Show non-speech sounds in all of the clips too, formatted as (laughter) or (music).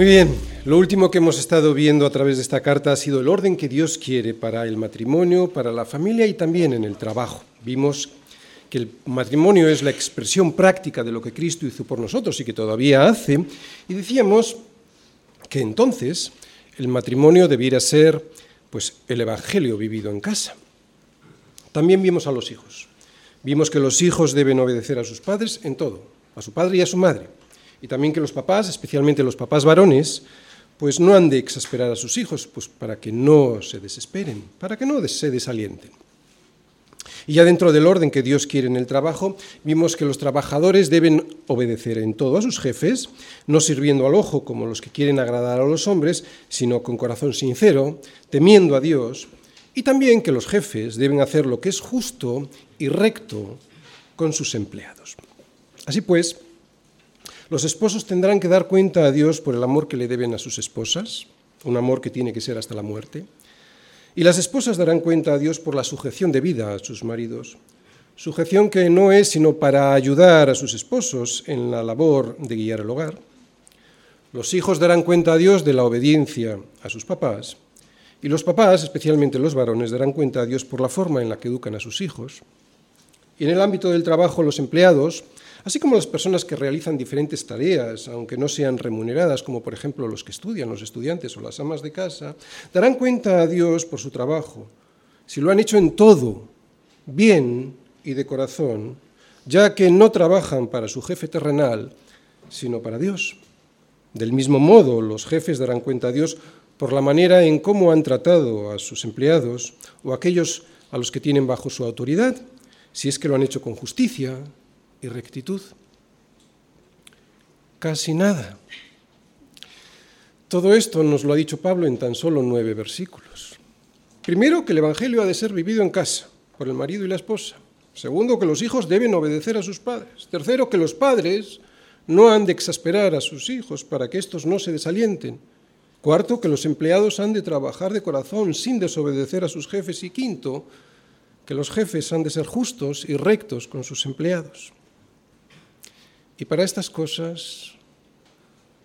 Muy bien, lo último que hemos estado viendo a través de esta carta ha sido el orden que Dios quiere para el matrimonio, para la familia y también en el trabajo. Vimos que el matrimonio es la expresión práctica de lo que Cristo hizo por nosotros y que todavía hace, y decíamos que entonces el matrimonio debiera ser pues el evangelio vivido en casa. También vimos a los hijos. Vimos que los hijos deben obedecer a sus padres en todo, a su padre y a su madre. Y también que los papás, especialmente los papás varones, pues no han de exasperar a sus hijos, pues para que no se desesperen, para que no se desalienten. Y ya dentro del orden que Dios quiere en el trabajo, vimos que los trabajadores deben obedecer en todo a sus jefes, no sirviendo al ojo como los que quieren agradar a los hombres, sino con corazón sincero, temiendo a Dios, y también que los jefes deben hacer lo que es justo y recto con sus empleados. Así pues, los esposos tendrán que dar cuenta a Dios por el amor que le deben a sus esposas, un amor que tiene que ser hasta la muerte, y las esposas darán cuenta a Dios por la sujeción de vida a sus maridos, sujeción que no es sino para ayudar a sus esposos en la labor de guiar el hogar. Los hijos darán cuenta a Dios de la obediencia a sus papás, y los papás, especialmente los varones, darán cuenta a Dios por la forma en la que educan a sus hijos. Y en el ámbito del trabajo, los empleados así como las personas que realizan diferentes tareas, aunque no sean remuneradas, como por ejemplo los que estudian, los estudiantes o las amas de casa, darán cuenta a Dios por su trabajo, si lo han hecho en todo, bien y de corazón, ya que no trabajan para su jefe terrenal, sino para Dios. Del mismo modo, los jefes darán cuenta a Dios por la manera en cómo han tratado a sus empleados o aquellos a los que tienen bajo su autoridad, si es que lo han hecho con justicia, y rectitud. Casi nada. Todo esto nos lo ha dicho Pablo en tan solo nueve versículos. Primero, que el Evangelio ha de ser vivido en casa, por el marido y la esposa. Segundo, que los hijos deben obedecer a sus padres. Tercero, que los padres no han de exasperar a sus hijos para que éstos no se desalienten. Cuarto, que los empleados han de trabajar de corazón sin desobedecer a sus jefes. Y quinto, que los jefes han de ser justos y rectos con sus empleados. Y para estas cosas,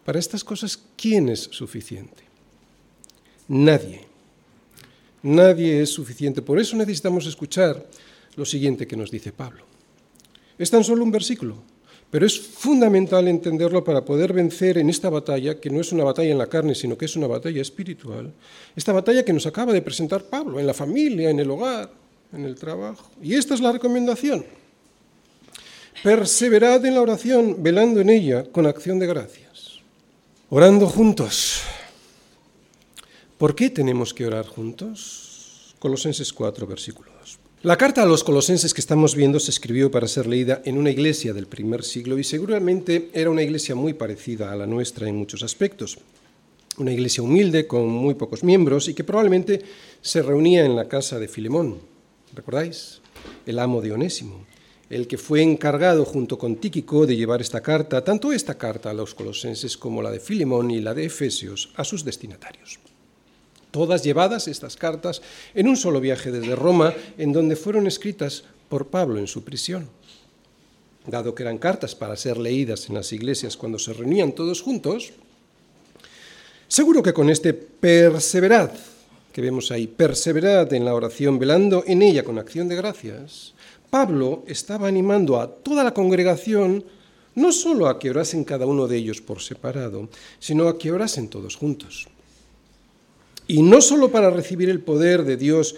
para estas cosas, ¿quién es suficiente? Nadie. Nadie es suficiente. Por eso necesitamos escuchar lo siguiente que nos dice Pablo. Es tan solo un versículo, pero es fundamental entenderlo para poder vencer en esta batalla, que no es una batalla en la carne, sino que es una batalla espiritual, esta batalla que nos acaba de presentar Pablo, en la familia, en el hogar, en el trabajo. Y esta es la recomendación. Perseverad en la oración, velando en ella con acción de gracias. Orando juntos. ¿Por qué tenemos que orar juntos? Colosenses 4, versículo 2. La carta a los colosenses que estamos viendo se escribió para ser leída en una iglesia del primer siglo y seguramente era una iglesia muy parecida a la nuestra en muchos aspectos. Una iglesia humilde con muy pocos miembros y que probablemente se reunía en la casa de Filemón. ¿Recordáis? El amo de Onésimo el que fue encargado junto con Tíquico de llevar esta carta, tanto esta carta a los colosenses como la de Filemón y la de Efesios, a sus destinatarios. Todas llevadas estas cartas en un solo viaje desde Roma, en donde fueron escritas por Pablo en su prisión. Dado que eran cartas para ser leídas en las iglesias cuando se reunían todos juntos, seguro que con este perseverad que vemos ahí, perseverad en la oración, velando en ella con acción de gracias, Pablo estaba animando a toda la congregación no solo a que orasen cada uno de ellos por separado, sino a que orasen todos juntos. Y no solo para recibir el poder de Dios,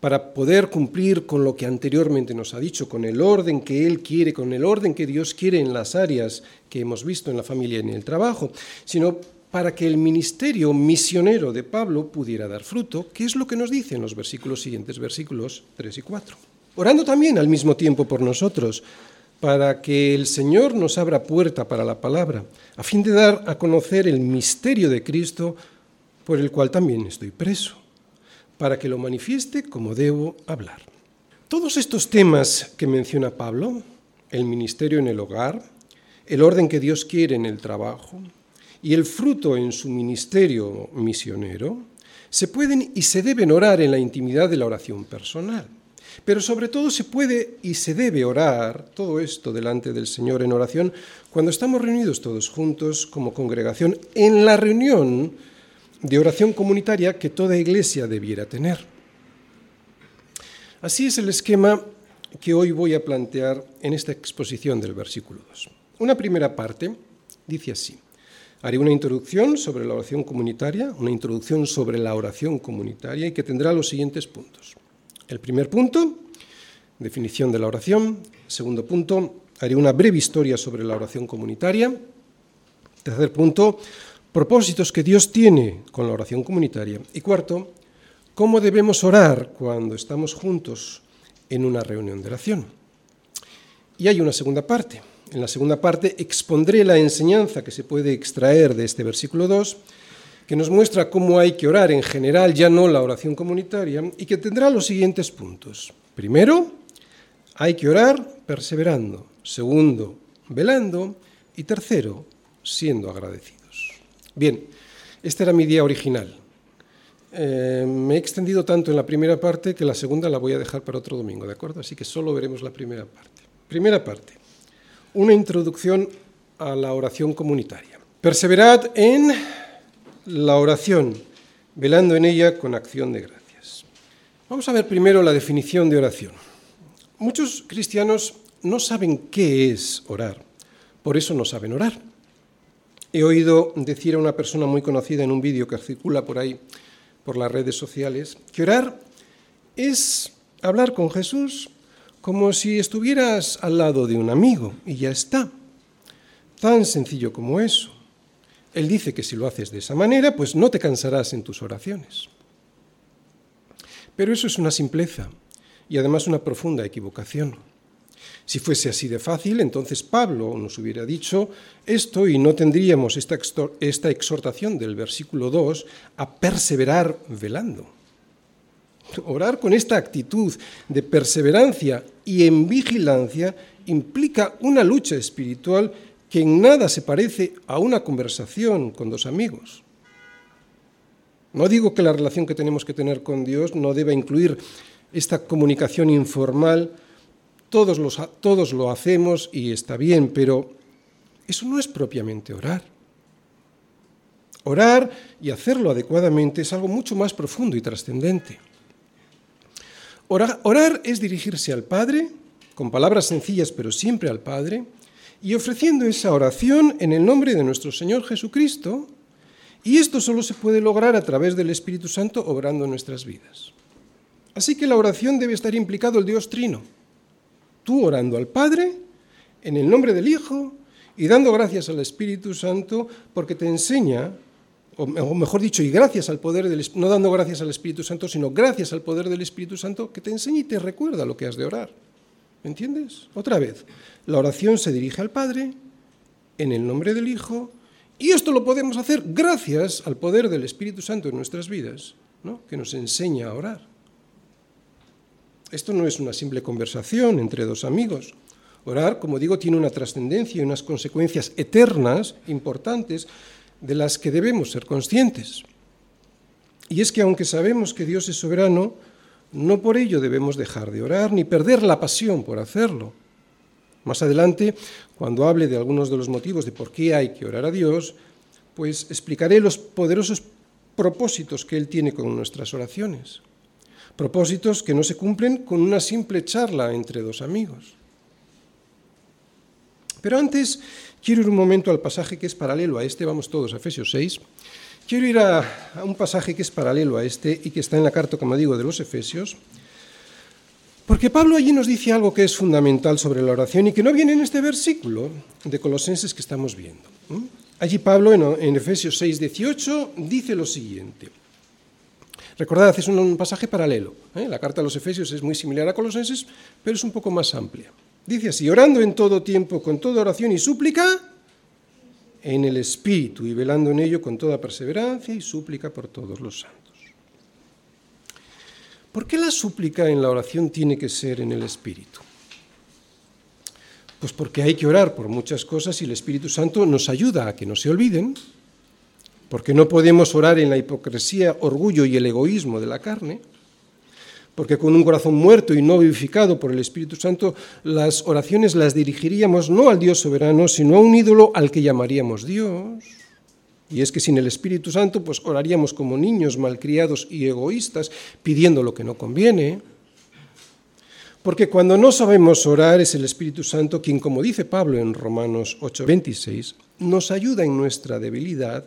para poder cumplir con lo que anteriormente nos ha dicho, con el orden que Él quiere, con el orden que Dios quiere en las áreas que hemos visto en la familia y en el trabajo, sino para que el ministerio misionero de Pablo pudiera dar fruto, que es lo que nos dice en los versículos siguientes, versículos 3 y 4 orando también al mismo tiempo por nosotros, para que el Señor nos abra puerta para la palabra, a fin de dar a conocer el misterio de Cristo, por el cual también estoy preso, para que lo manifieste como debo hablar. Todos estos temas que menciona Pablo, el ministerio en el hogar, el orden que Dios quiere en el trabajo y el fruto en su ministerio misionero, se pueden y se deben orar en la intimidad de la oración personal. Pero sobre todo se puede y se debe orar todo esto delante del Señor en oración cuando estamos reunidos todos juntos como congregación en la reunión de oración comunitaria que toda iglesia debiera tener. Así es el esquema que hoy voy a plantear en esta exposición del versículo 2. Una primera parte dice así. Haré una introducción sobre la oración comunitaria, una introducción sobre la oración comunitaria y que tendrá los siguientes puntos. El primer punto, definición de la oración. Segundo punto, haré una breve historia sobre la oración comunitaria. Tercer punto, propósitos que Dios tiene con la oración comunitaria. Y cuarto, cómo debemos orar cuando estamos juntos en una reunión de oración. Y hay una segunda parte, en la segunda parte expondré la enseñanza que se puede extraer de este versículo 2, que nos muestra cómo hay que orar en general, ya no la oración comunitaria, y que tendrá los siguientes puntos. Primero, hay que orar perseverando. Segundo, velando. Y tercero, siendo agradecidos. Bien, esta era mi día original. Eh, me he extendido tanto en la primera parte que la segunda la voy a dejar para otro domingo, ¿de acuerdo? Así que solo veremos la primera parte. Primera parte una introducción a la oración comunitaria. Perseverad en la oración, velando en ella con acción de gracias. Vamos a ver primero la definición de oración. Muchos cristianos no saben qué es orar, por eso no saben orar. He oído decir a una persona muy conocida en un vídeo que circula por ahí, por las redes sociales, que orar es hablar con Jesús como si estuvieras al lado de un amigo y ya está. Tan sencillo como eso. Él dice que si lo haces de esa manera, pues no te cansarás en tus oraciones. Pero eso es una simpleza y además una profunda equivocación. Si fuese así de fácil, entonces Pablo nos hubiera dicho esto y no tendríamos esta, exhortación del versículo 2 a perseverar velando. Orar con esta actitud de perseverancia y en vigilancia implica una lucha espiritual que en nada se parece a una conversación con dos amigos. No digo que la relación que tenemos que tener con Dios no deba incluir esta comunicación informal, todos, todos lo hacemos y está bien, pero eso no es propiamente orar. Orar y hacerlo adecuadamente es algo mucho más profundo y trascendente. Orar, es dirigirse al Padre, con palabras sencillas pero siempre al Padre, y ofreciendo esa oración en el nombre de nuestro Señor Jesucristo, y esto solo se puede lograr a través del Espíritu Santo obrando en nuestras vidas. Así que la oración debe estar implicado el Dios Trino. Tú orando al Padre, en el nombre del Hijo, y dando gracias al Espíritu Santo porque te enseña o mejor dicho, y gracias al poder del no dando gracias al Espíritu Santo, sino gracias al poder del Espíritu Santo que te enseña y te recuerda lo que has de orar. ¿Me entiendes? Otra vez, la oración se dirige al Padre en el nombre del Hijo, y esto lo podemos hacer gracias al poder del Espíritu Santo en nuestras vidas, ¿no? que nos enseña a orar. Esto no es una simple conversación entre dos amigos. Orar, como digo, tiene una trascendencia y unas consecuencias eternas, importantes, de las que debemos ser conscientes. Y es que aunque sabemos que Dios es soberano, no por ello debemos dejar de orar ni perder la pasión por hacerlo. Más adelante, cuando hable de algunos de los motivos de por qué hay que orar a Dios, pues explicaré los poderosos propósitos que Él tiene con nuestras oraciones. Propósitos que no se cumplen con una simple charla entre dos amigos. Pero antes quiero ir un momento al pasaje que es paralelo a este, vamos todos a Efesios 6. Quiero ir a, un pasaje que es paralelo a este y que está en la carta, como digo, de los Efesios, porque Pablo allí nos dice algo que es fundamental sobre la oración y que no viene en este versículo de Colosenses que estamos viendo. Allí Pablo en, Efesios 6, 18 dice lo siguiente. Recordad, es un, pasaje paralelo. ¿eh? La carta a los Efesios es muy similar a Colosenses, pero es un poco más amplia. Dice así, orando en todo tiempo, con toda oración y súplica, en el Espíritu y velando en ello con toda perseverancia y súplica por todos los santos. ¿Por qué la súplica en la oración tiene que ser en el Espíritu? Pues porque hay que orar por muchas cosas y el Espíritu Santo nos ayuda a que no se olviden, porque no podemos orar en la hipocresía, orgullo y el egoísmo de la carne, porque con un corazón muerto y no vivificado por el Espíritu Santo, las oraciones las dirigiríamos no al Dios soberano, sino a un ídolo al que llamaríamos Dios. Y es que sin el Espíritu Santo, pues oraríamos como niños malcriados y egoístas, pidiendo lo que no conviene. Porque cuando no sabemos orar es el Espíritu Santo quien, como dice Pablo en Romanos 8:26, nos ayuda en nuestra debilidad,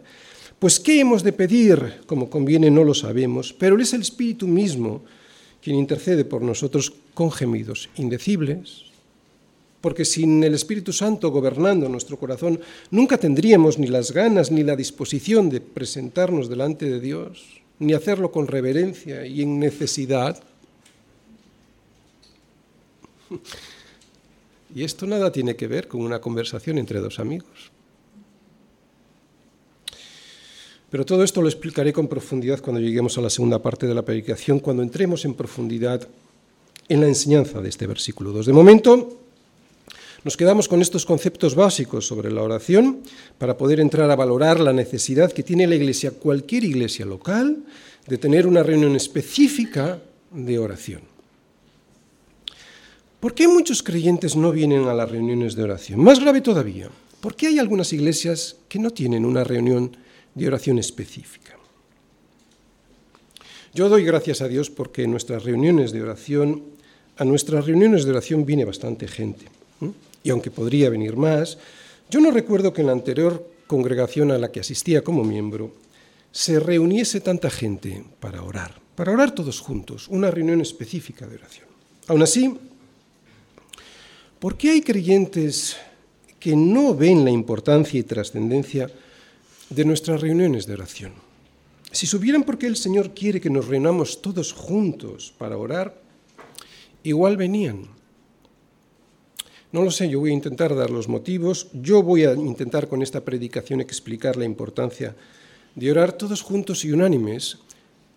pues ¿qué hemos de pedir? Como conviene no lo sabemos, pero es el Espíritu mismo quien intercede por nosotros con gemidos indecibles, porque sin el Espíritu Santo gobernando nuestro corazón, nunca tendríamos ni las ganas ni la disposición de presentarnos delante de Dios, ni hacerlo con reverencia y en necesidad. (laughs) Y esto nada tiene que ver con una conversación entre dos amigos. Pero todo esto lo explicaré con profundidad cuando lleguemos a la segunda parte de la predicación, cuando entremos en profundidad en la enseñanza de este versículo 2. De momento, nos quedamos con estos conceptos básicos sobre la oración para poder entrar a valorar la necesidad que tiene la iglesia, cualquier iglesia local, de tener una reunión específica de oración. ¿Por qué muchos creyentes no vienen a las reuniones de oración? Más grave todavía, ¿por qué hay algunas iglesias que no tienen una reunión de oración específica. Yo doy gracias a Dios porque en nuestras reuniones de oración, a nuestras reuniones de oración viene bastante gente. Y aunque podría venir más, yo no recuerdo que en la anterior congregación a la que asistía como miembro se reuniese tanta gente para orar, para orar todos juntos, una reunión específica de oración. Aún así, ¿por qué hay creyentes que no ven la importancia y trascendencia de nuestras reuniones de oración. Si supieran por qué el Señor quiere que nos reunamos todos juntos para orar, igual venían. No lo sé, yo voy a intentar dar los motivos, yo voy a intentar con esta predicación explicar la importancia de orar todos juntos y unánimes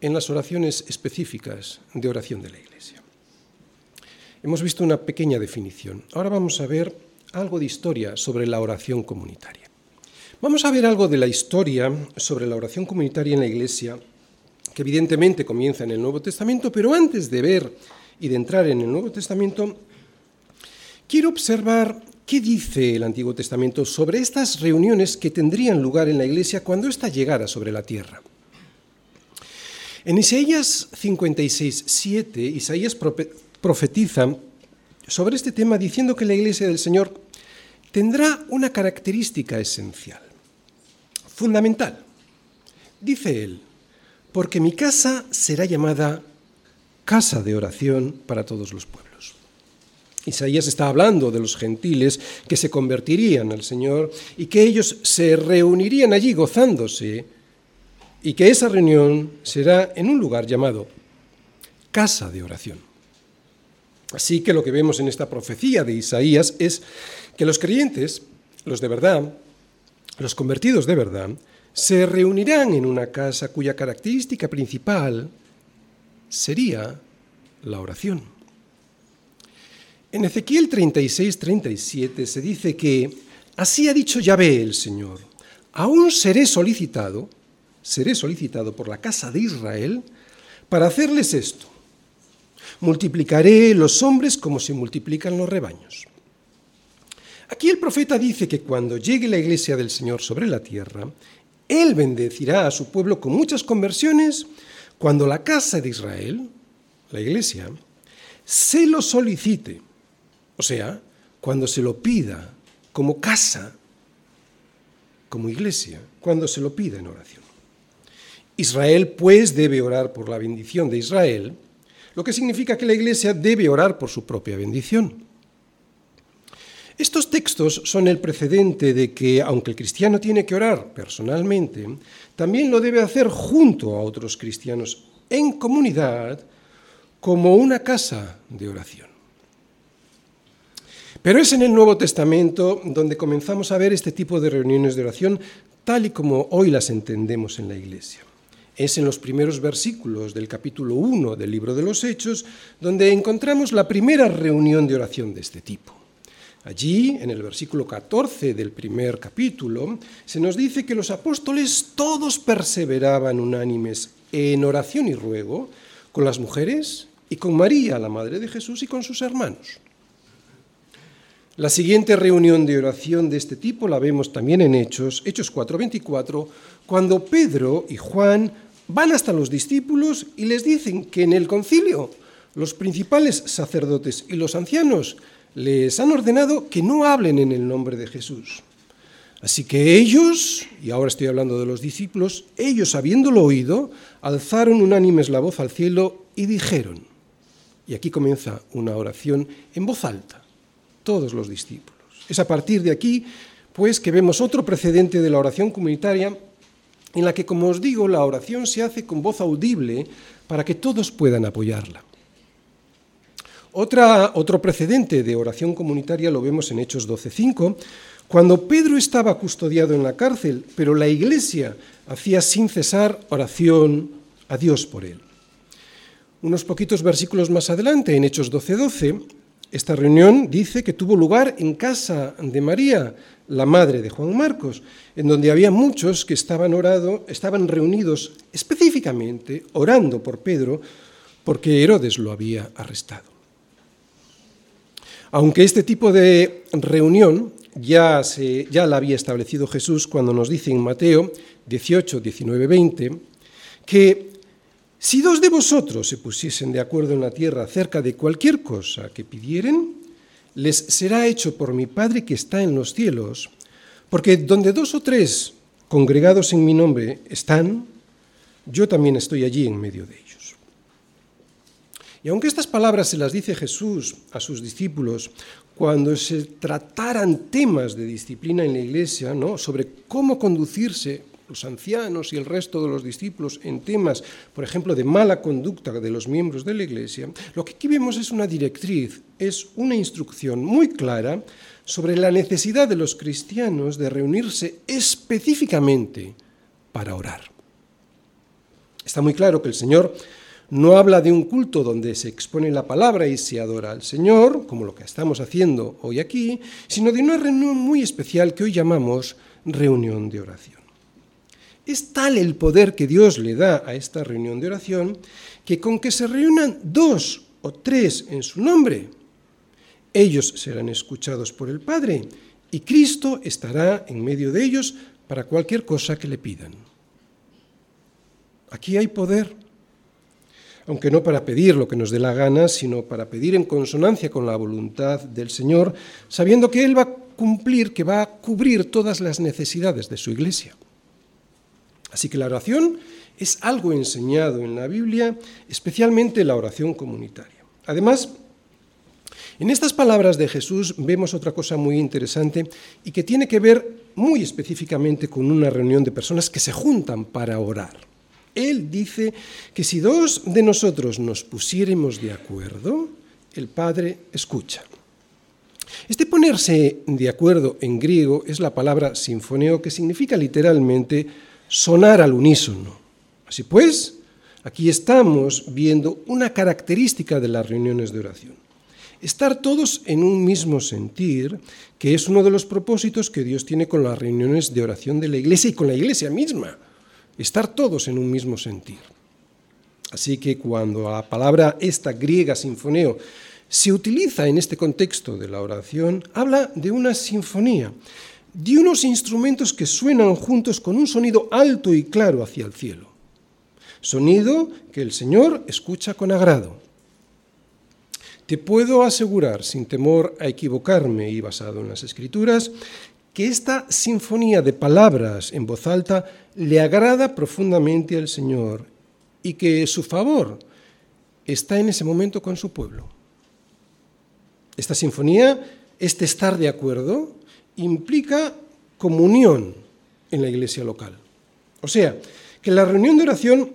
en las oraciones específicas de oración de la Iglesia. Hemos visto una pequeña definición. Ahora vamos a ver algo de historia sobre la oración comunitaria. Vamos a ver algo de la historia sobre la oración comunitaria en la Iglesia, que evidentemente comienza en el Nuevo Testamento, pero antes de ver y de entrar en el Nuevo Testamento, quiero observar qué dice el Antiguo Testamento sobre estas reuniones que tendrían lugar en la Iglesia cuando ésta llegara sobre la tierra. En Isaías 56, 7, Isaías profetiza sobre este tema diciendo que la Iglesia del Señor tendrá una característica esencial fundamental. Dice él, porque mi casa será llamada casa de oración para todos los pueblos. Isaías está hablando de los gentiles que se convertirían al Señor y que ellos se reunirían allí gozándose y que esa reunión será en un lugar llamado casa de oración. Así que lo que vemos en esta profecía de Isaías es que los creyentes, los de verdad, los convertidos de verdad se reunirán en una casa cuya característica principal sería la oración. En Ezequiel 36-37 se dice que así ha dicho Yahvé el Señor, aún seré solicitado, seré solicitado por la casa de Israel para hacerles esto. Multiplicaré los hombres como se multiplican los rebaños. Aquí el profeta dice que cuando llegue la iglesia del Señor sobre la tierra, Él bendecirá a su pueblo con muchas conversiones cuando la casa de Israel, la iglesia, se lo solicite, o sea, cuando se lo pida como casa, como iglesia, cuando se lo pida en oración. Israel pues debe orar por la bendición de Israel, lo que significa que la iglesia debe orar por su propia bendición. Estos textos son el precedente de que, aunque el cristiano tiene que orar personalmente, también lo debe hacer junto a otros cristianos, en comunidad, como una casa de oración. Pero es en el Nuevo Testamento donde comenzamos a ver este tipo de reuniones de oración tal y como hoy las entendemos en la Iglesia. Es en los primeros versículos del capítulo 1 del libro de los Hechos donde encontramos la primera reunión de oración de este tipo. Allí, en el versículo 14 del primer capítulo, se nos dice que los apóstoles todos perseveraban unánimes en oración y ruego con las mujeres y con María, la Madre de Jesús, y con sus hermanos. La siguiente reunión de oración de este tipo la vemos también en Hechos, Hechos 4:24, cuando Pedro y Juan van hasta los discípulos y les dicen que en el concilio los principales sacerdotes y los ancianos les han ordenado que no hablen en el nombre de Jesús. Así que ellos, y ahora estoy hablando de los discípulos, ellos habiéndolo oído, alzaron unánimes la voz al cielo y dijeron, y aquí comienza una oración en voz alta, todos los discípulos. Es a partir de aquí, pues, que vemos otro precedente de la oración comunitaria en la que, como os digo, la oración se hace con voz audible para que todos puedan apoyarla. Otro precedente de oración comunitaria lo vemos en Hechos 12.5, cuando Pedro estaba custodiado en la cárcel, pero la iglesia hacía sin cesar oración a Dios por él. Unos poquitos versículos más adelante, en Hechos 12:12, esta reunión dice que tuvo lugar en casa de María, la madre de Juan Marcos, en donde había muchos que estaban, estaban reunidos específicamente orando por Pedro, porque Herodes lo había arrestado. Aunque este tipo de reunión ya, se, ya la había establecido Jesús cuando nos dice en Mateo 18, 19, 20, que si dos de vosotros se pusiesen de acuerdo en la tierra acerca de cualquier cosa que pidieren, les será hecho por mi Padre que está en los cielos, porque donde dos o tres congregados en mi nombre están, yo también estoy allí en medio de ellos. Y aunque estas palabras se las dice Jesús a sus discípulos cuando se trataran temas de disciplina en la iglesia, ¿no? sobre cómo conducirse los ancianos y el resto de los discípulos en temas, por ejemplo, de mala conducta de los miembros de la iglesia, lo que aquí vemos es una directriz, es una instrucción muy clara sobre la necesidad de los cristianos de reunirse específicamente para orar. Está muy claro que el Señor no habla de un culto donde se expone la palabra y se adora al Señor, como lo que estamos haciendo hoy aquí, sino de una reunión muy especial que hoy llamamos reunión de oración. Es tal el poder que Dios le da a esta reunión de oración que con que se reúnan dos o tres en su nombre, ellos serán escuchados por el Padre y Cristo estará en medio de ellos para cualquier cosa que le pidan. Aquí hay poder aunque no para pedir lo que nos dé la gana, sino para pedir en consonancia con la voluntad del Señor, sabiendo que Él va a cumplir, que va a cubrir todas las necesidades de su iglesia. Así que la oración es algo enseñado en la Biblia, especialmente la oración comunitaria. Además, en estas palabras de Jesús vemos otra cosa muy interesante y que tiene que ver muy específicamente con una reunión de personas que se juntan para orar. Él dice que si dos de nosotros nos pusiéramos de acuerdo, el Padre escucha. Este ponerse de acuerdo en griego es la palabra sinfoneo que significa literalmente sonar al unísono. Así pues, aquí estamos viendo una característica de las reuniones de oración. Estar todos en un mismo sentir, que es uno de los propósitos que Dios tiene con las reuniones de oración de la iglesia y con la iglesia misma estar todos en un mismo sentir. Así que cuando la palabra esta griega sinfoneo se utiliza en este contexto de la oración, habla de una sinfonía, de unos instrumentos que suenan juntos con un sonido alto y claro hacia el cielo. Sonido que el Señor escucha con agrado. Te puedo asegurar, sin temor a equivocarme y basado en las escrituras, que esta sinfonía de palabras en voz alta le agrada profundamente al Señor y que su favor está en ese momento con su pueblo. Esta sinfonía, este estar de acuerdo, implica comunión en la iglesia local. O sea, que la reunión de oración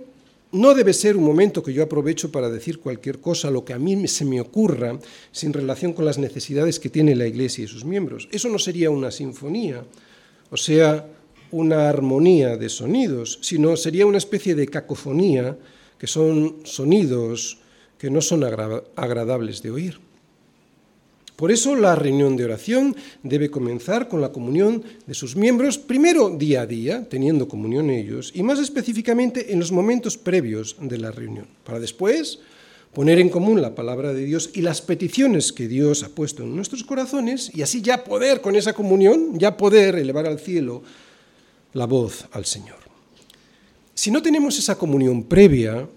no debe ser un momento que yo aprovecho para decir cualquier cosa, lo que a mí se me ocurra, sin relación con las necesidades que tiene la Iglesia y sus miembros. Eso no sería una sinfonía, o sea, una armonía de sonidos, sino sería una especie de cacofonía, que son sonidos que no son agradables de oír. Por eso la reunión de oración debe comenzar con la comunión de sus miembros, primero día a día, teniendo comunión ellos, y más específicamente en los momentos previos de la reunión, para después poner en común la palabra de Dios y las peticiones que Dios ha puesto en nuestros corazones y así ya poder con esa comunión, ya poder elevar al cielo la voz al Señor. Si no tenemos esa comunión previa,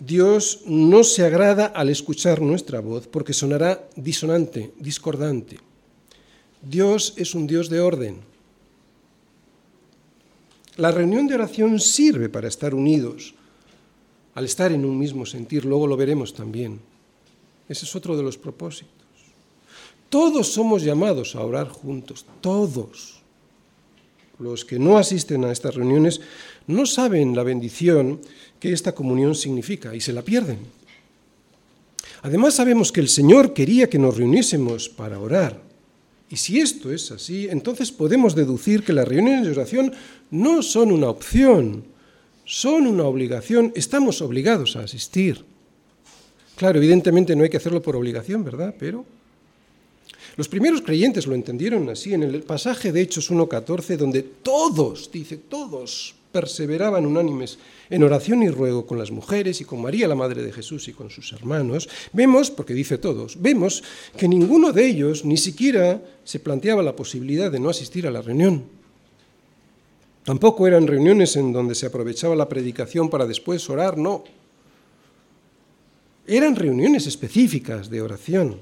Dios no se agrada al escuchar nuestra voz porque sonará disonante, discordante. Dios es un Dios de orden. La reunión de oración sirve para estar unidos, al estar en un mismo sentir, luego lo veremos también. Ese es otro de los propósitos. Todos somos llamados a orar juntos, todos. Los que no asisten a estas reuniones no saben la bendición que esta comunión significa y se la pierden. Además sabemos que el Señor quería que nos reuniésemos para orar. Y si esto es así, entonces podemos deducir que las reuniones de oración no son una opción, son una obligación, estamos obligados a asistir. Claro, evidentemente no hay que hacerlo por obligación, ¿verdad? Pero los primeros creyentes lo entendieron así en el pasaje de Hechos 1.14, donde todos, dice, todos perseveraban unánimes en oración y ruego con las mujeres y con María, la Madre de Jesús, y con sus hermanos, vemos, porque dice todos, vemos que ninguno de ellos ni siquiera se planteaba la posibilidad de no asistir a la reunión. Tampoco eran reuniones en donde se aprovechaba la predicación para después orar, no. Eran reuniones específicas de oración.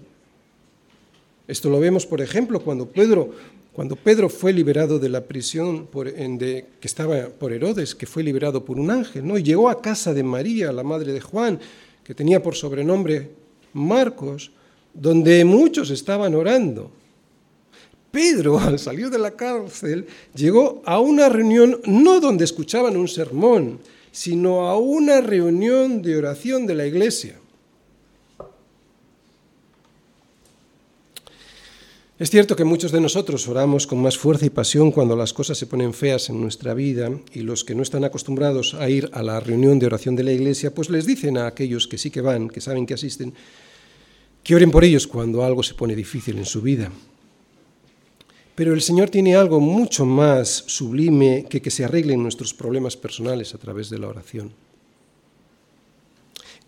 Esto lo vemos, por ejemplo, cuando Pedro, cuando Pedro fue liberado de la prisión que estaba por Herodes, que fue liberado por un ángel, ¿no? y llegó a casa de María, la madre de Juan, que tenía por sobrenombre Marcos, donde muchos estaban orando. Pedro, (laughs) al salir de la cárcel, llegó a una reunión no donde escuchaban un sermón, sino a una reunión de oración de la iglesia. Es cierto que muchos de nosotros oramos con más fuerza y pasión cuando las cosas se ponen feas en nuestra vida y los que no están acostumbrados a ir a la reunión de oración de la iglesia, pues les dicen a aquellos que sí que van, que saben que asisten, que oren por ellos cuando algo se pone difícil en su vida. Pero el Señor tiene algo mucho más sublime que que se arreglen nuestros problemas personales a través de la oración.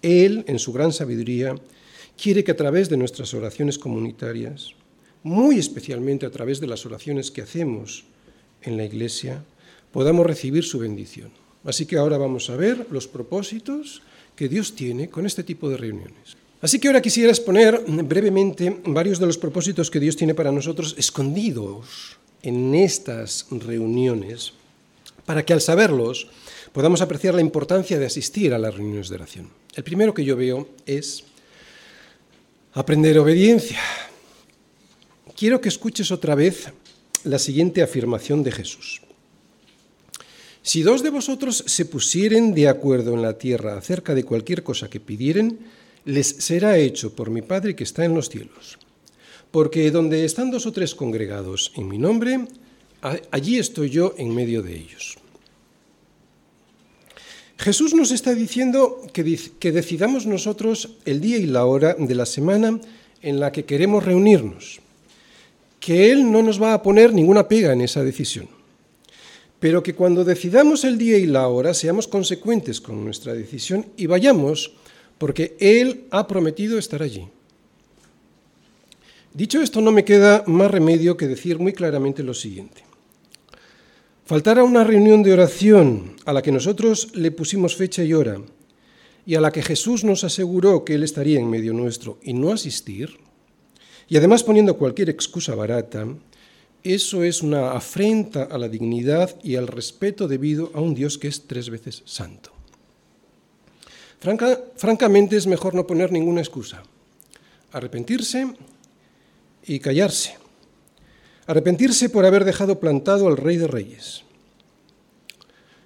Él, en su gran sabiduría, quiere que a través de nuestras oraciones comunitarias, muy especialmente a través de las oraciones que hacemos en la iglesia, podamos recibir su bendición. Así que ahora vamos a ver los propósitos que Dios tiene con este tipo de reuniones. Así que ahora quisiera exponer brevemente varios de los propósitos que Dios tiene para nosotros escondidos en estas reuniones, para que al saberlos podamos apreciar la importancia de asistir a las reuniones de oración. El primero que yo veo es aprender obediencia quiero que escuches otra vez la siguiente afirmación de Jesús. Si dos de vosotros se pusieren de acuerdo en la tierra acerca de cualquier cosa que pidieren, les será hecho por mi Padre que está en los cielos. Porque donde están dos o tres congregados en mi nombre, allí estoy yo en medio de ellos. Jesús nos está diciendo que, que decidamos nosotros el día y la hora de la semana en la que queremos reunirnos que Él no nos va a poner ninguna pega en esa decisión, pero que cuando decidamos el día y la hora seamos consecuentes con nuestra decisión y vayamos porque Él ha prometido estar allí. Dicho esto, no me queda más remedio que decir muy claramente lo siguiente. Faltar a una reunión de oración a la que nosotros le pusimos fecha y hora y a la que Jesús nos aseguró que Él estaría en medio nuestro y no asistir, y además poniendo cualquier excusa barata, eso es una afrenta a la dignidad y al respeto debido a un Dios que es tres veces santo. francamente es mejor no poner ninguna excusa. Arrepentirse y callarse. Arrepentirse por haber dejado plantado al Rey de Reyes.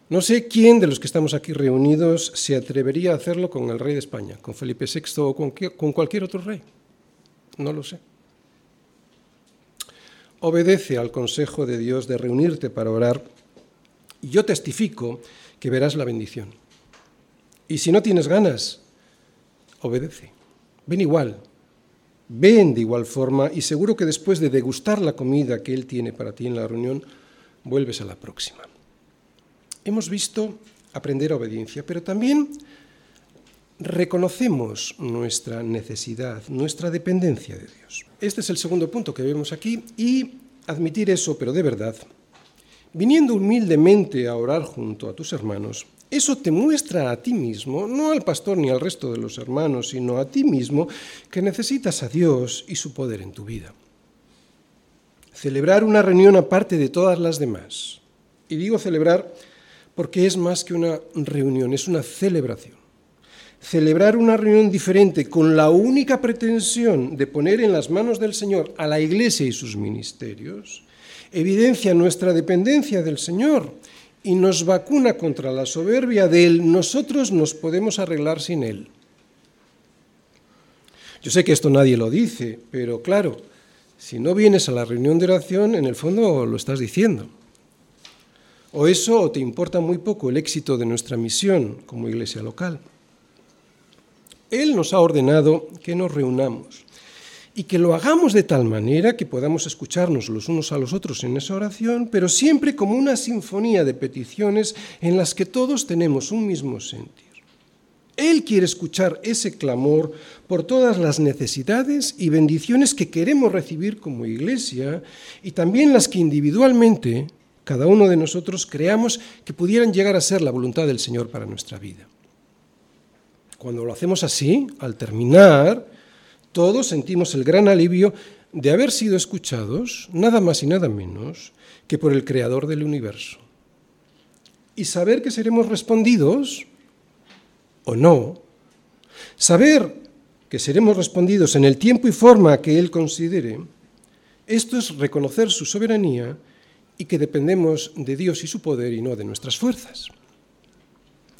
No sé quién de los que estamos aquí reunidos se atrevería a hacerlo con el rey de España, con Felipe VI o con, cualquier otro rey. No lo sé obedece al consejo de Dios de reunirte para orar, y yo testifico que verás la bendición. Y si no tienes ganas, obedece. Ven igual, ven de igual forma y seguro que después de degustar la comida que Él tiene para ti en la reunión, vuelves a la próxima. Hemos visto aprender obediencia, pero también reconocemos nuestra necesidad, nuestra dependencia de Dios. Este es el segundo punto que vemos aquí y admitir eso, pero de verdad, viniendo humildemente a orar junto a tus hermanos, eso te muestra a ti mismo, no al pastor ni al resto de los hermanos, sino a ti mismo, que necesitas a Dios y su poder en tu vida. Celebrar una reunión aparte de todas las demás. Y digo celebrar porque es más que una reunión, es una celebración celebrar una reunión diferente con la única pretensión de poner en las manos del Señor a la Iglesia y sus ministerios, evidencia nuestra dependencia del Señor y nos vacuna contra la soberbia de Él. Nosotros nos podemos arreglar sin Él. Yo sé que esto nadie lo dice, pero claro, si no vienes a la reunión de oración, en el fondo lo estás diciendo. O eso o te importa muy poco el éxito de nuestra misión como iglesia local. Él nos ha ordenado que nos reunamos y que lo hagamos de tal manera que podamos escucharnos los unos a los otros en esa oración, pero siempre como una sinfonía de peticiones en las que todos tenemos un mismo sentir. Él quiere escuchar ese clamor por todas las necesidades y bendiciones que queremos recibir como iglesia y también las que individualmente cada uno de nosotros creamos que pudieran llegar a ser la voluntad del Señor para nuestra vida. Cuando lo hacemos así, al terminar, todos sentimos el gran alivio de haber sido escuchados, nada más y nada menos, que por el Creador del universo. Y saber que seremos respondidos o no, saber que seremos respondidos en el tiempo y forma que Él considere, esto es reconocer su soberanía y que dependemos de Dios y su poder y no de nuestras fuerzas.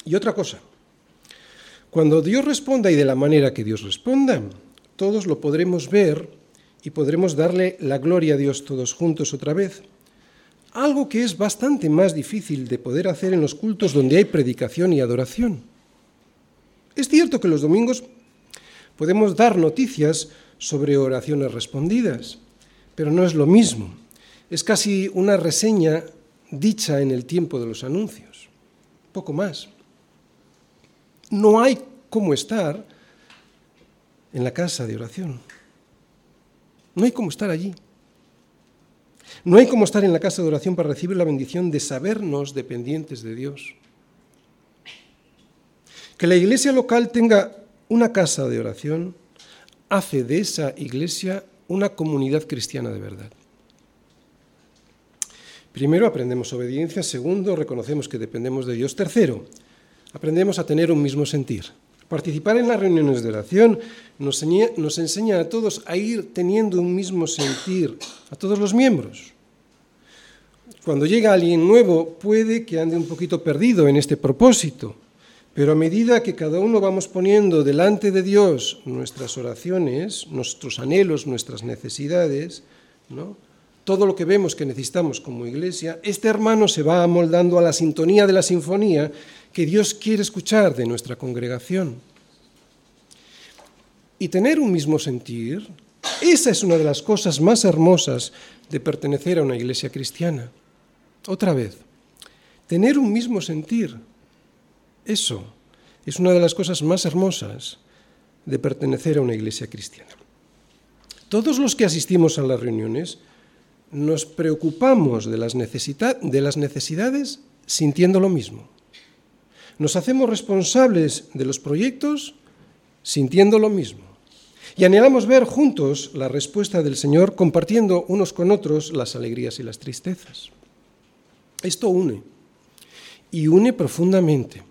Y otra cosa, cuando Dios responda y de la manera que Dios responda, todos lo podremos ver y podremos darle la gloria a Dios todos juntos otra vez. Algo que es bastante más difícil de poder hacer en los cultos donde hay predicación y adoración. Es cierto que los domingos podemos dar noticias sobre oraciones respondidas, pero no es lo mismo. Es casi una reseña dicha en el tiempo de los anuncios, poco más. No hay cómo estar en la casa de oración. No hay cómo estar allí. No hay cómo estar en la casa de oración para recibir la bendición de sabernos dependientes de Dios. Que la iglesia local tenga una casa de oración hace de esa iglesia una comunidad cristiana de verdad. Primero, aprendemos obediencia. Segundo, reconocemos que dependemos de Dios. Tercero, aprendemos a tener un mismo sentir. Participar en las reuniones de oración nos enseña, a todos a ir teniendo un mismo sentir, a todos los miembros. Cuando llega alguien nuevo puede que ande un poquito perdido en este propósito, pero a medida que cada uno vamos poniendo delante de Dios nuestras oraciones, nuestros anhelos, nuestras necesidades, ¿no? todo lo que vemos que necesitamos como iglesia, este hermano se va amoldando a la sintonía de la sinfonía que Dios quiere escuchar de nuestra congregación. Y tener un mismo sentir, esa es una de las cosas más hermosas de pertenecer a una iglesia cristiana. Otra vez, tener un mismo sentir, eso es una de las cosas más hermosas de pertenecer a una iglesia cristiana. Todos los que asistimos a las reuniones nos preocupamos de las, de las necesidades sintiendo lo mismo. Nos hacemos responsables de los proyectos sintiendo lo mismo. Y anhelamos ver juntos la respuesta del Señor compartiendo unos con otros las alegrías y las tristezas. Esto une, y une profundamente.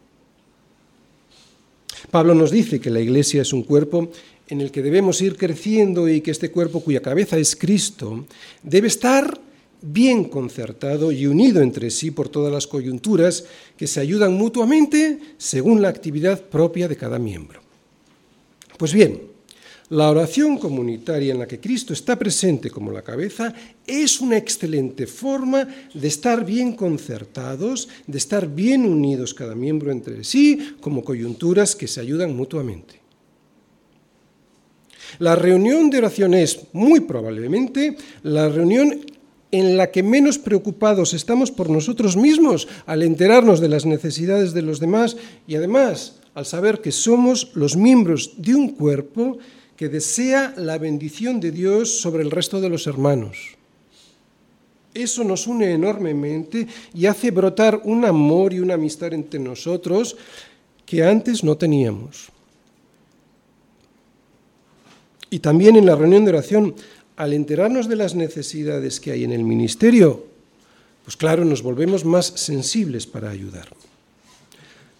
Pablo nos dice que la Iglesia es un cuerpo en el que debemos ir creciendo y que este cuerpo cuya cabeza es Cristo debe estar bien concertado y unido entre sí por todas las coyunturas que se ayudan mutuamente según la actividad propia de cada miembro. Pues bien, la oración comunitaria en la que Cristo está presente como la cabeza es una excelente forma de estar bien concertados, de estar bien unidos cada miembro entre sí como coyunturas que se ayudan mutuamente. La reunión de oración es muy probablemente la reunión en la que menos preocupados estamos por nosotros mismos al enterarnos de las necesidades de los demás y además al saber que somos los miembros de un cuerpo que desea la bendición de Dios sobre el resto de los hermanos. Eso nos une enormemente y hace brotar un amor y una amistad entre nosotros que antes no teníamos. Y también en la reunión de oración, al enterarnos de las necesidades que hay en el ministerio, pues claro, nos volvemos más sensibles para ayudar.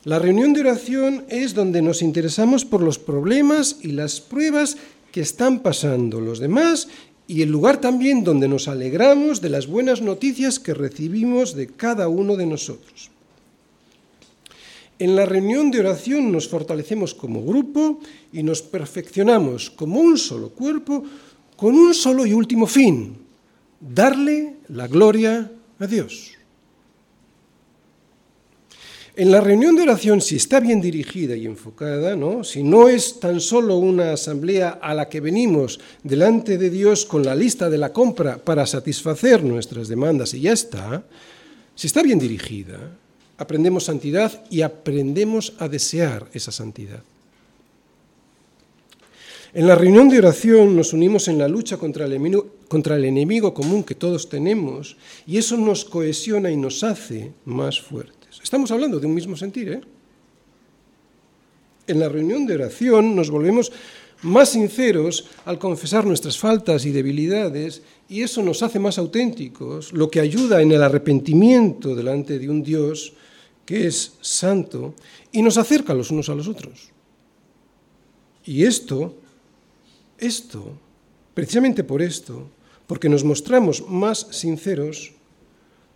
La reunión de oración es donde nos interesamos por los problemas y las pruebas que están pasando los demás y el lugar también donde nos alegramos de las buenas noticias que recibimos de cada uno de nosotros. En la reunión de oración nos fortalecemos como grupo y nos perfeccionamos como un solo cuerpo con un solo y último fin, darle la gloria a Dios. En la reunión de oración, si está bien dirigida y enfocada, ¿no? si no es tan solo una asamblea a la que venimos delante de Dios con la lista de la compra para satisfacer nuestras demandas y ya está, si está bien dirigida, aprendemos santidad y aprendemos a desear esa santidad. En la reunión de oración nos unimos en la lucha contra el, enemigo, común que todos tenemos y eso nos cohesiona y nos hace más fuertes. Estamos hablando de un mismo sentir. ¿eh? En la reunión de oración nos volvemos más sinceros al confesar nuestras faltas y debilidades y eso nos hace más auténticos, lo que ayuda en el arrepentimiento delante de un Dios que es santo y nos acerca los unos a los otros. Y esto, esto, precisamente por esto, porque nos mostramos más sinceros,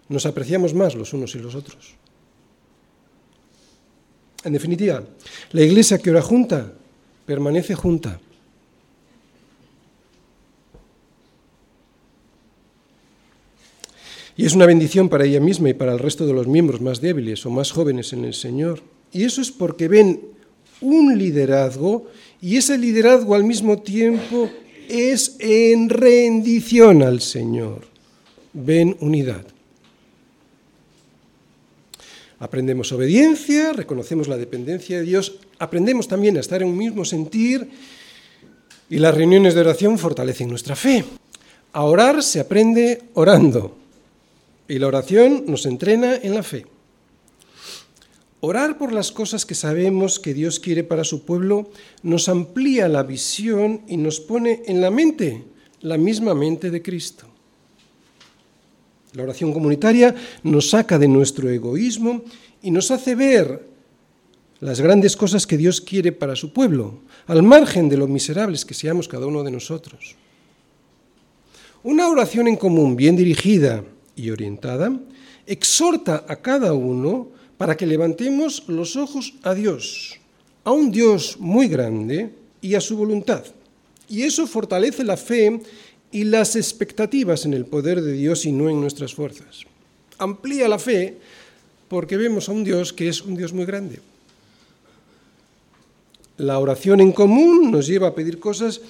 nos apreciamos más los unos y los otros. En definitiva, la iglesia que ora junta permanece junta. Y es una bendición para ella misma y para el resto de los miembros más débiles o más jóvenes en el Señor. Y eso es porque ven un liderazgo y ese liderazgo al mismo tiempo es en rendición al Señor. Ven unidad. Aprendemos obediencia, reconocemos la dependencia de Dios, aprendemos también a estar en un mismo sentir y las reuniones de oración fortalecen nuestra fe. A orar se aprende orando y la oración nos entrena en la fe. Orar por las cosas que sabemos que Dios quiere para su pueblo nos amplía la visión y nos pone en la mente la misma mente de Cristo. La oración comunitaria nos saca de nuestro egoísmo y nos hace ver las grandes cosas que Dios quiere para su pueblo, al margen de lo miserables que seamos cada uno de nosotros. Una oración en común, bien dirigida y orientada, exhorta a cada uno para que levantemos los ojos a Dios, a un Dios muy grande y a su voluntad. Y eso fortalece la fe y las expectativas en el poder de Dios y no en nuestras fuerzas. Amplía la fe porque vemos a un Dios que es un Dios muy grande. La oración en común nos lleva a pedir cosas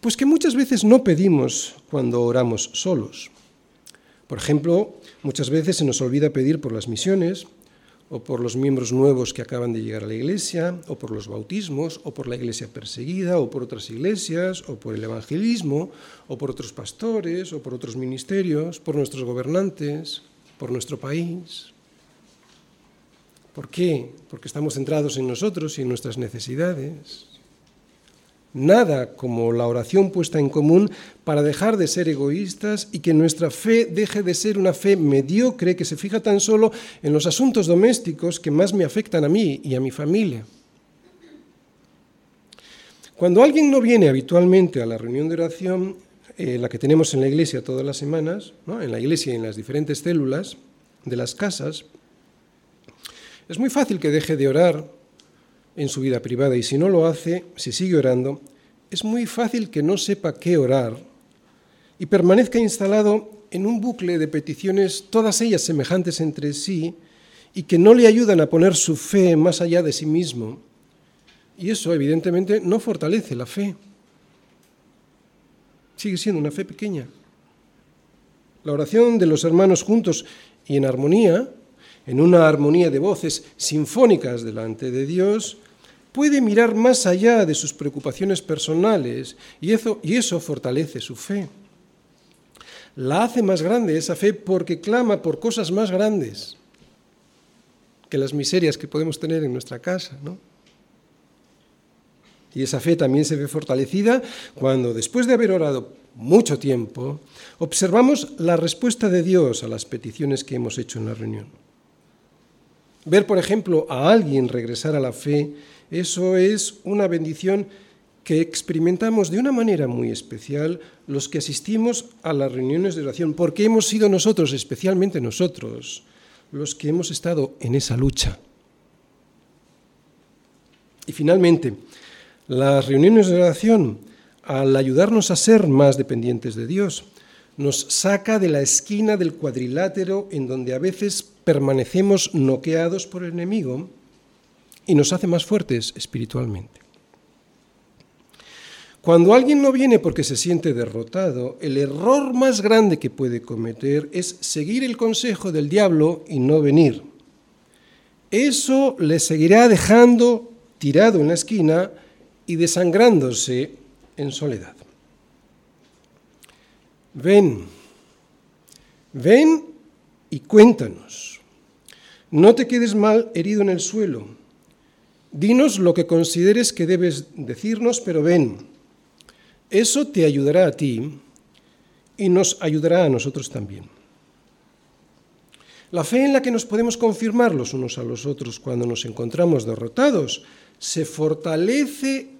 pues que muchas veces no pedimos cuando oramos solos. Por ejemplo, muchas veces se nos olvida pedir por las misiones, o por los miembros nuevos que acaban de llegar a la iglesia, o por los bautismos, o por la iglesia perseguida, o por otras iglesias, o por el evangelismo, o por otros pastores, o por otros ministerios, por nuestros gobernantes, por nuestro país. ¿Por qué? Porque estamos centrados en nosotros y en nuestras necesidades. Nada como la oración puesta en común para dejar de ser egoístas y que nuestra fe deje de ser una fe mediocre que se fija tan solo en los asuntos domésticos que más me afectan a mí y a mi familia. Cuando alguien no viene habitualmente a la reunión de oración, eh, la que tenemos en la iglesia todas las semanas, en la iglesia y en las diferentes células de las casas, es muy fácil que deje de orar en su vida privada y si no lo hace, si sigue orando, es muy fácil que no sepa qué orar y permanezca instalado en un bucle de peticiones, todas ellas semejantes entre sí, y que no le ayudan a poner su fe más allá de sí mismo. Y eso, evidentemente, no fortalece la fe. Sigue siendo una fe pequeña. La oración de los hermanos juntos y en armonía en una armonía de voces sinfónicas delante de Dios, puede mirar más allá de sus preocupaciones personales y eso, y eso fortalece su fe. La hace más grande esa fe porque clama por cosas más grandes que las miserias que podemos tener en nuestra casa, ¿no? Y esa fe también se ve fortalecida cuando, después de haber orado mucho tiempo, observamos la respuesta de Dios a las peticiones que hemos hecho en la reunión. Ver, por ejemplo, a alguien regresar a la fe, eso es una bendición que experimentamos de una manera muy especial los que asistimos a las reuniones de oración, porque hemos sido nosotros, especialmente nosotros, los que hemos estado en esa lucha. Y finalmente, las reuniones de oración, al ayudarnos a ser más dependientes de Dios, nos saca de la esquina del cuadrilátero en donde a veces permanecemos noqueados por el enemigo y nos hace más fuertes espiritualmente. Cuando alguien no viene porque se siente derrotado, el error más grande que puede cometer es seguir el consejo del diablo y no venir. Eso le seguirá dejando tirado en la esquina y desangrándose en soledad. Ven, ven y cuéntanos. No te quedes mal herido en el suelo. Dinos lo que consideres que debes decirnos, pero ven eso te ayudará a ti y nos ayudará a nosotros también. La fe en la que nos podemos confirmar los unos a los otros cuando nos encontramos derrotados se fortalece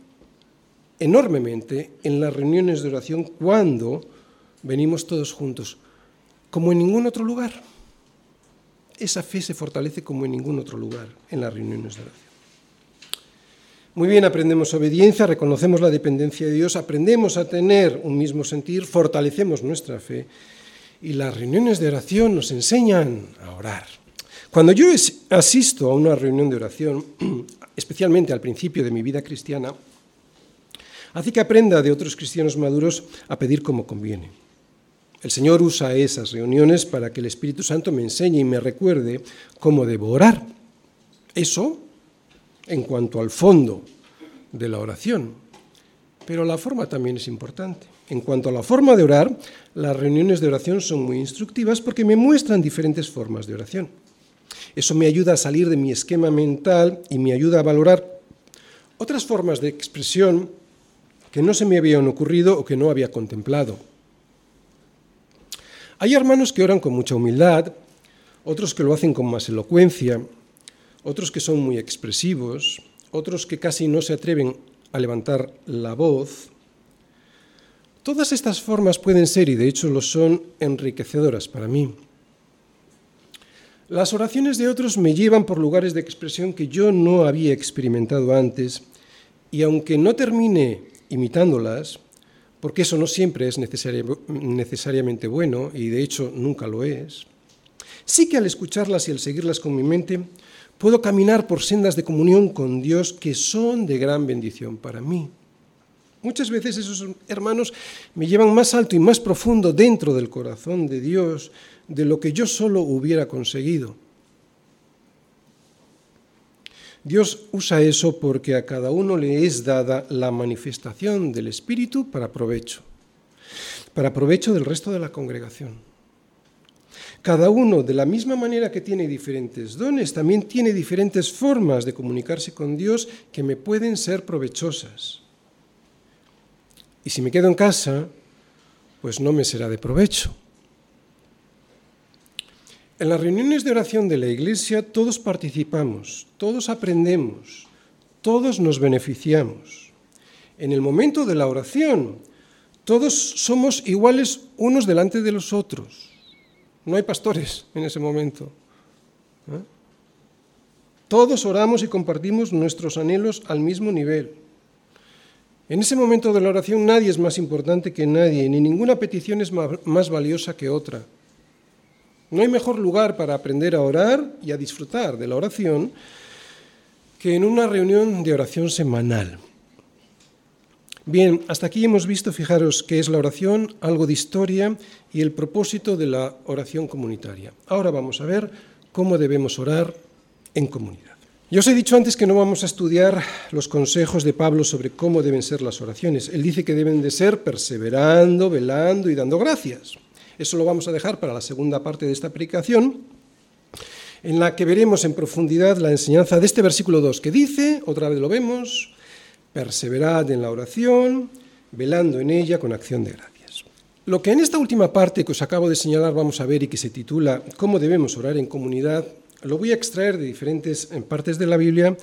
enormemente en las reuniones de oración cuando venimos todos juntos, como en ningún otro lugar. Esa fe se fortalece como en ningún otro lugar en las reuniones de oración. Muy bien, aprendemos obediencia, reconocemos la dependencia de Dios, aprendemos a tener un mismo sentir, fortalecemos nuestra fe y las reuniones de oración nos enseñan a orar. Cuando yo asisto a una reunión de oración, (clears throat) especialmente al principio de mi vida cristiana, hace que aprenda de otros cristianos maduros a pedir como conviene. El Señor usa esas reuniones para que el Espíritu Santo me enseñe y me recuerde cómo debo orar. Eso en cuanto al fondo de la oración, pero la forma también es importante. En cuanto a la forma de orar, las reuniones de oración son muy instructivas porque me muestran diferentes formas de oración. Eso me ayuda a salir de mi esquema mental y me ayuda a valorar otras formas de expresión que no se me habían ocurrido o que no había contemplado. Hay hermanos que oran con mucha humildad, otros que lo hacen con más elocuencia, otros que son muy expresivos, otros que casi no se atreven a levantar la voz. Todas estas formas pueden ser, y de hecho lo son, enriquecedoras para mí. Las oraciones de otros me llevan por lugares de expresión que yo no había experimentado antes, y aunque no termine imitándolas, porque eso no siempre es necesariamente bueno, y de hecho nunca lo es, sí que al escucharlas y al seguirlas con mi mente, puedo caminar por sendas de comunión con Dios que son de gran bendición para mí. Muchas veces esos hermanos me llevan más alto y más profundo dentro del corazón de Dios de lo que yo solo hubiera conseguido. Dios usa eso porque a cada uno le es dada la manifestación del Espíritu para provecho, para provecho del resto de la congregación. Cada uno, de la misma manera que tiene diferentes dones, también tiene diferentes formas de comunicarse con Dios que me pueden ser provechosas. Y si me quedo en casa, pues no me será de provecho. En las reuniones de oración de la Iglesia todos participamos, todos aprendemos, todos nos beneficiamos. En el momento de la oración, todos somos iguales unos delante de los otros. No hay pastores en ese momento. ¿eh? Todos oramos y compartimos nuestros anhelos al mismo nivel. En ese momento de la oración nadie es más importante que nadie, ni ninguna petición es más valiosa que otra. No hay mejor lugar para aprender a orar y a disfrutar de la oración que en una reunión de oración semanal. Bien, hasta aquí hemos visto, fijaros, qué es la oración, algo de historia y el propósito de la oración comunitaria. Ahora vamos a ver cómo debemos orar en comunidad. Yo os he dicho antes que no vamos a estudiar los consejos de Pablo sobre cómo deben ser las oraciones. Él dice que deben de ser perseverando, velando y dando gracias. Eso lo vamos a dejar para la segunda parte de esta predicación, en la que veremos en profundidad la enseñanza de este versículo 2, que dice, otra vez lo vemos, perseverad en la oración, velando en ella con acción de gracias. Lo que en esta última parte que os acabo de señalar vamos a ver y que se titula ¿Cómo debemos orar en comunidad? Lo voy a extraer de diferentes partes de la Biblia,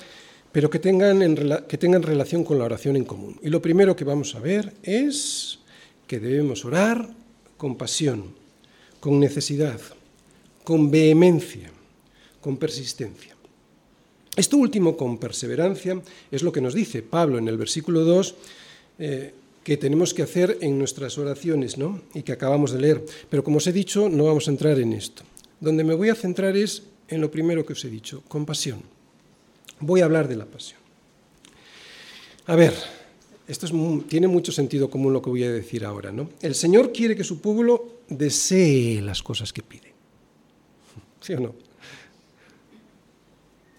pero que tengan, que tengan relación con la oración en común. Y lo primero que vamos a ver es que debemos orar con pasión, con necesidad, con vehemencia, con persistencia. Esto último, con perseverancia, es lo que nos dice Pablo en el versículo 2 que tenemos que hacer en nuestras oraciones, ¿no? Y que acabamos de leer. Pero como os he dicho, no vamos a entrar en esto. Donde me voy a centrar es en lo primero que os he dicho, compasión. Voy a hablar de la pasión. A ver, esto tiene mucho sentido común lo que voy a decir ahora, ¿no? El Señor quiere que su pueblo desee las cosas que pide. (laughs) ¿Sí o no?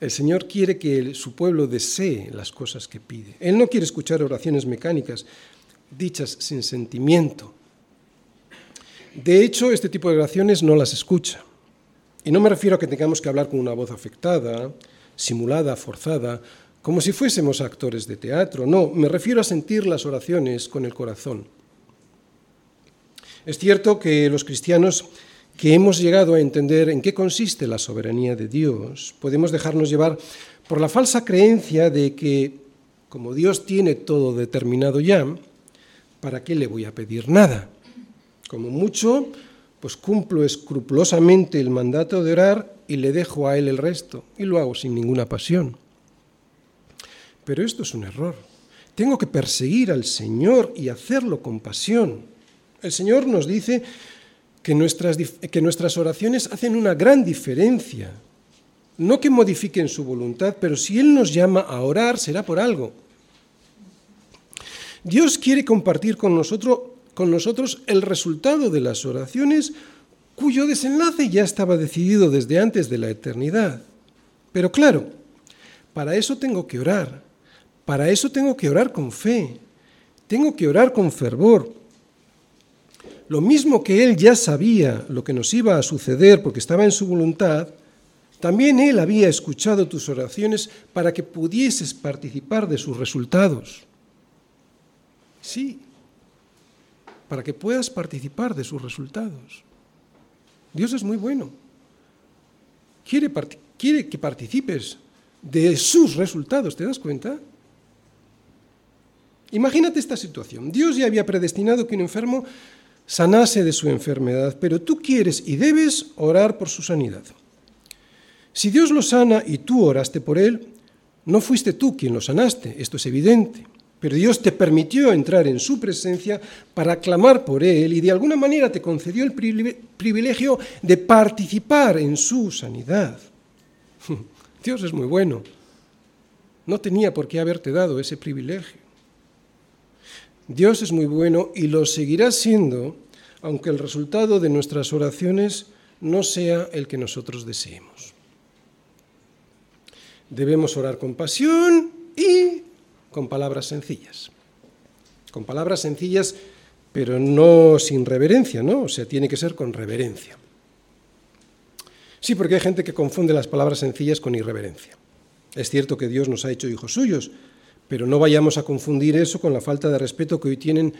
El Señor quiere que su pueblo desee las cosas que pide. Él no quiere escuchar oraciones mecánicas, dichas sin sentimiento. De hecho, este tipo de oraciones no las escucha. Y no me refiero a que tengamos que hablar con una voz afectada, simulada, forzada, como si fuésemos actores de teatro. No, me refiero a sentir las oraciones con el corazón. Es cierto que los cristianos que hemos llegado a entender en qué consiste la soberanía de Dios, podemos dejarnos llevar por la falsa creencia de que, como Dios tiene todo determinado ya, ¿para qué le voy a pedir nada? Como mucho, pues cumplo escrupulosamente el mandato de orar y le dejo a él el resto, y lo hago sin ninguna pasión. Pero esto es un error. Tengo que perseguir al Señor y hacerlo con pasión. El Señor nos dice que nuestras, que nuestras oraciones hacen una gran diferencia. No que modifiquen su voluntad, pero si Él nos llama a orar será por algo. Dios quiere compartir con nosotros, con nosotros el resultado de las oraciones cuyo desenlace ya estaba decidido desde antes de la eternidad. Pero claro, para eso tengo que orar, para eso tengo que orar con fe, tengo que orar con fervor. Lo mismo que Él ya sabía lo que nos iba a suceder porque estaba en su voluntad, también Él había escuchado tus oraciones para que pudieses participar de sus resultados. Sí, para que puedas participar de sus resultados. Dios es muy bueno. Quiere, que participes de sus resultados, ¿te das cuenta? Imagínate esta situación. Dios ya había predestinado que un enfermo sanase de su enfermedad, pero tú quieres y debes orar por su sanidad. Si Dios lo sana y tú oraste por él, no fuiste tú quien lo sanaste, esto es evidente. Pero Dios te permitió entrar en su presencia para clamar por Él y de alguna manera te concedió el privilegio de participar en su sanidad. (laughs) Dios es muy bueno. No tenía por qué haberte dado ese privilegio. Dios es muy bueno y lo seguirá siendo, aunque el resultado de nuestras oraciones no sea el que nosotros deseemos. Debemos orar con pasión y con palabras sencillas. Con palabras sencillas, pero no sin reverencia, ¿no? O sea, tiene que ser con reverencia. Sí, porque hay gente que confunde las palabras sencillas con irreverencia. Es cierto que Dios nos ha hecho hijos suyos, pero no vayamos a confundir eso con la falta de respeto que hoy tienen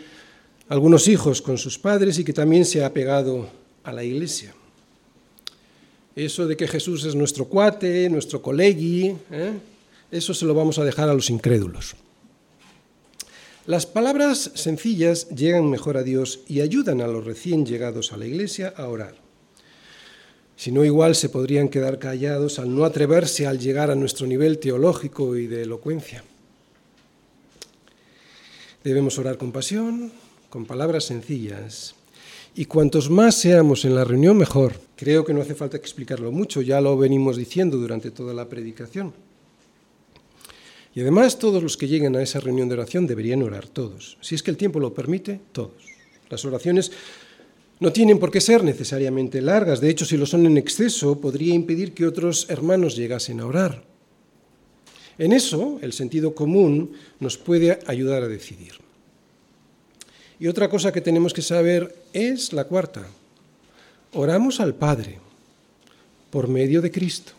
algunos hijos con sus padres y que también se ha pegado a la iglesia. Eso de que Jesús es nuestro cuate, nuestro colegui, ¿eh? Eso se lo vamos a dejar a los incrédulos. Las palabras sencillas llegan mejor a Dios y ayudan a los recién llegados a la iglesia a orar. Si no, igual se podrían quedar callados al no atreverse al llegar a nuestro nivel teológico y de elocuencia. Debemos orar con pasión, con palabras sencillas. Y cuantos más seamos en la reunión, mejor. Creo que no hace falta explicarlo mucho, ya lo venimos diciendo durante toda la predicación. Y además todos los que lleguen a esa reunión de oración deberían orar, todos. Si es que el tiempo lo permite, todos. Las oraciones No tienen por qué ser necesariamente largas, de hecho si lo son en exceso podría impedir que otros hermanos llegasen a orar. En eso el sentido común nos puede ayudar a decidir. Y otra cosa que tenemos que saber es la cuarta. Oramos al Padre por medio de Cristo.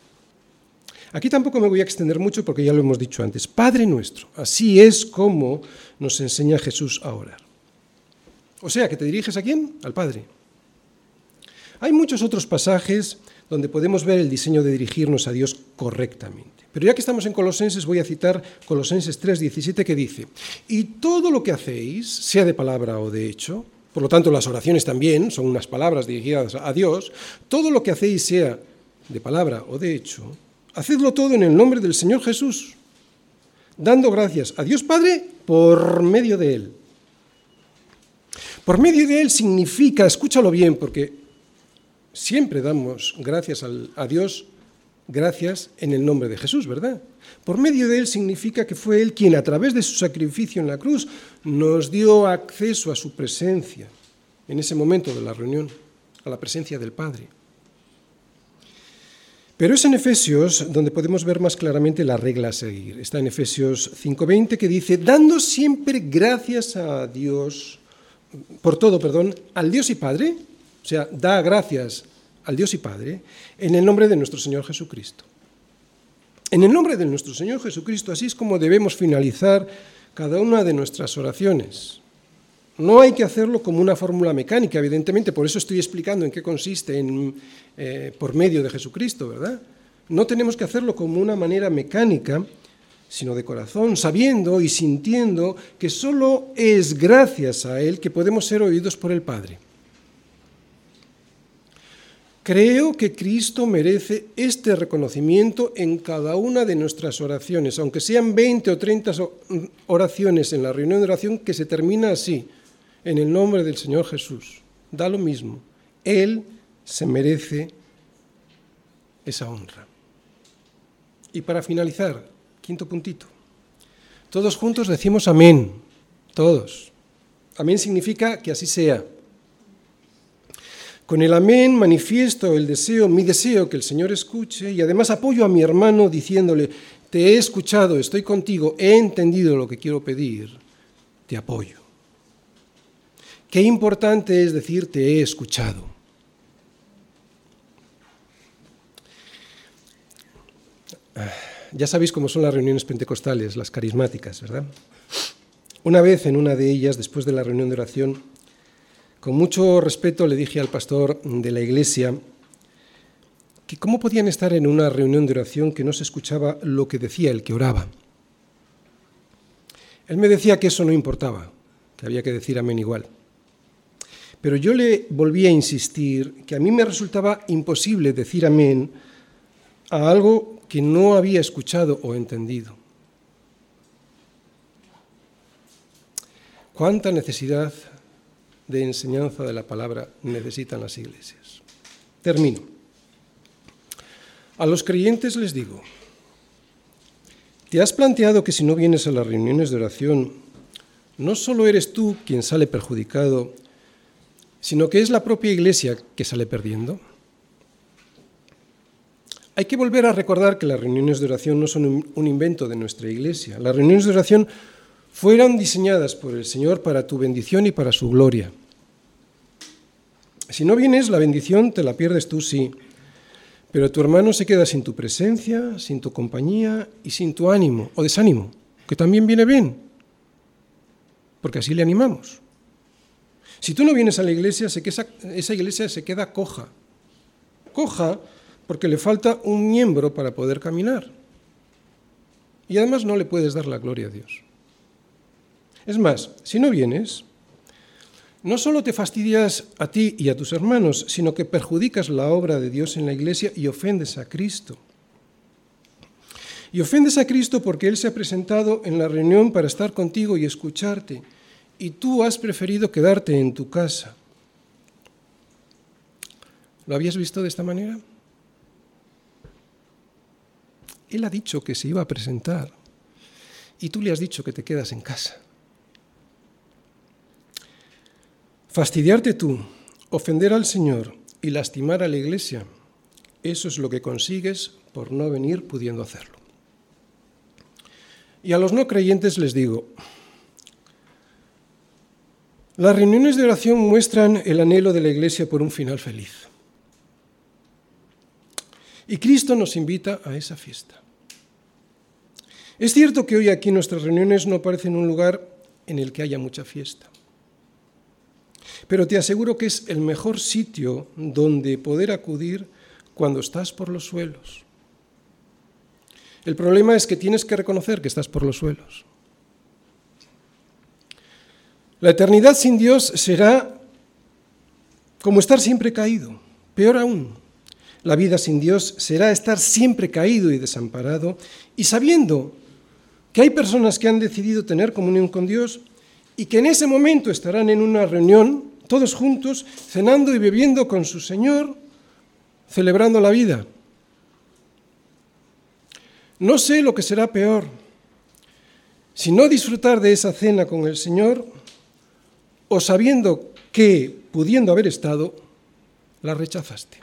Aquí tampoco me voy a extender mucho porque ya lo hemos dicho antes. Padre nuestro, así es como nos enseña Jesús a orar. O sea, que te diriges a quién? Al Padre. Hay muchos otros pasajes donde podemos ver el diseño de dirigirnos a Dios correctamente. Pero ya que estamos en Colosenses, voy a citar Colosenses 3:17 que dice, y todo lo que hacéis, sea de palabra o de hecho, por lo tanto las oraciones también son unas palabras dirigidas a Dios, todo lo que hacéis, sea de palabra o de hecho, hacedlo todo en el nombre del Señor Jesús, dando gracias a Dios Padre por medio de Él. Por medio de Él significa, escúchalo bien, porque siempre damos gracias a Dios, gracias en el nombre de Jesús, ¿verdad? Por medio de Él significa que fue Él quien a través de su sacrificio en la cruz nos dio acceso a su presencia en ese momento de la reunión, a la presencia del Padre. Pero es en Efesios donde podemos ver más claramente la regla a seguir. Está en Efesios 5:20 que dice, dando siempre gracias a Dios, por todo, perdón, al Dios y Padre, o sea, da gracias al Dios y Padre, en el nombre de nuestro Señor Jesucristo. En el nombre de nuestro Señor Jesucristo, así es como debemos finalizar cada una de nuestras oraciones. No hay que hacerlo como una fórmula mecánica, evidentemente, por eso estoy explicando en qué consiste eh, por medio de Jesucristo, ¿verdad? No tenemos que hacerlo como una manera mecánica, sino de corazón, sabiendo y sintiendo que solo es gracias a Él que podemos ser oídos por el Padre. Creo que Cristo merece este reconocimiento en cada una de nuestras oraciones, aunque sean 20 o 30 oraciones en la reunión de oración que se termina así en el nombre del Señor Jesús. Da lo mismo. Él se merece esa honra. Y para finalizar, quinto puntito. Todos juntos decimos amén. Todos. Amén significa que así sea. Con el amén manifiesto el deseo, mi deseo que el Señor escuche y además apoyo a mi hermano diciéndole, te he escuchado, estoy contigo, he entendido lo que quiero pedir, te apoyo. Qué importante es decir te he escuchado. Ya sabéis cómo son las reuniones pentecostales, las carismáticas, ¿verdad? Una vez en una de ellas, después de la reunión de oración, con mucho respeto le dije al pastor de la iglesia que cómo podían estar en una reunión de oración que no se escuchaba lo que decía el que oraba. Él me decía que eso no importaba, que había que decir amén igual. Pero yo le volví a insistir que a mí me resultaba imposible decir amén a algo que no había escuchado o entendido. ¿Cuánta necesidad de enseñanza de la palabra necesitan las iglesias? Termino. A los creyentes les digo, ¿te has planteado que si no vienes a las reuniones de oración, no solo eres tú quien sale perjudicado, sino que es la propia Iglesia que sale perdiendo. Hay que volver a recordar que las reuniones de oración no son un invento de nuestra Iglesia. Las reuniones de oración fueron diseñadas por el Señor para tu bendición y para su gloria. Si no vienes, la bendición te la pierdes tú, sí, pero tu hermano se queda sin tu presencia, sin tu compañía y sin tu ánimo o desánimo, que también viene bien, porque así le animamos. Si tú no vienes a la iglesia, esa, esa iglesia se queda coja. Coja porque le falta un miembro para poder caminar. Y además no le puedes dar la gloria a Dios. Es más, si no vienes, no solo te fastidias a ti y a tus hermanos, sino que perjudicas la obra de Dios en la iglesia y ofendes a Cristo. Y ofendes a Cristo porque Él se ha presentado en la reunión para estar contigo y escucharte y tú has preferido quedarte en tu casa. ¿Lo habías visto de esta manera? Él ha dicho que se iba a presentar y tú le has dicho que te quedas en casa. Fastidiarte tú ofender al Señor y lastimar a la Iglesia, eso es lo que consigues por no venir pudiendo hacerlo. Y a los no creyentes les digo, las reuniones de oración muestran el anhelo de la Iglesia por un final feliz. Y Cristo nos invita a esa fiesta. Es cierto que hoy aquí nuestras reuniones no parecen un lugar en el que haya mucha fiesta. Pero te aseguro que es el mejor sitio donde poder acudir cuando estás por los suelos. El problema es que tienes que reconocer que estás por los suelos. La eternidad sin Dios será como estar siempre caído, peor aún. La vida sin Dios será estar siempre caído y desamparado y sabiendo que hay personas que han decidido tener comunión con Dios y que en ese momento estarán en una reunión, todos juntos, cenando y bebiendo con su Señor, celebrando la vida. No sé lo que será peor, si no disfrutar de esa cena con el Señor o sabiendo que, pudiendo haber estado, la rechazaste.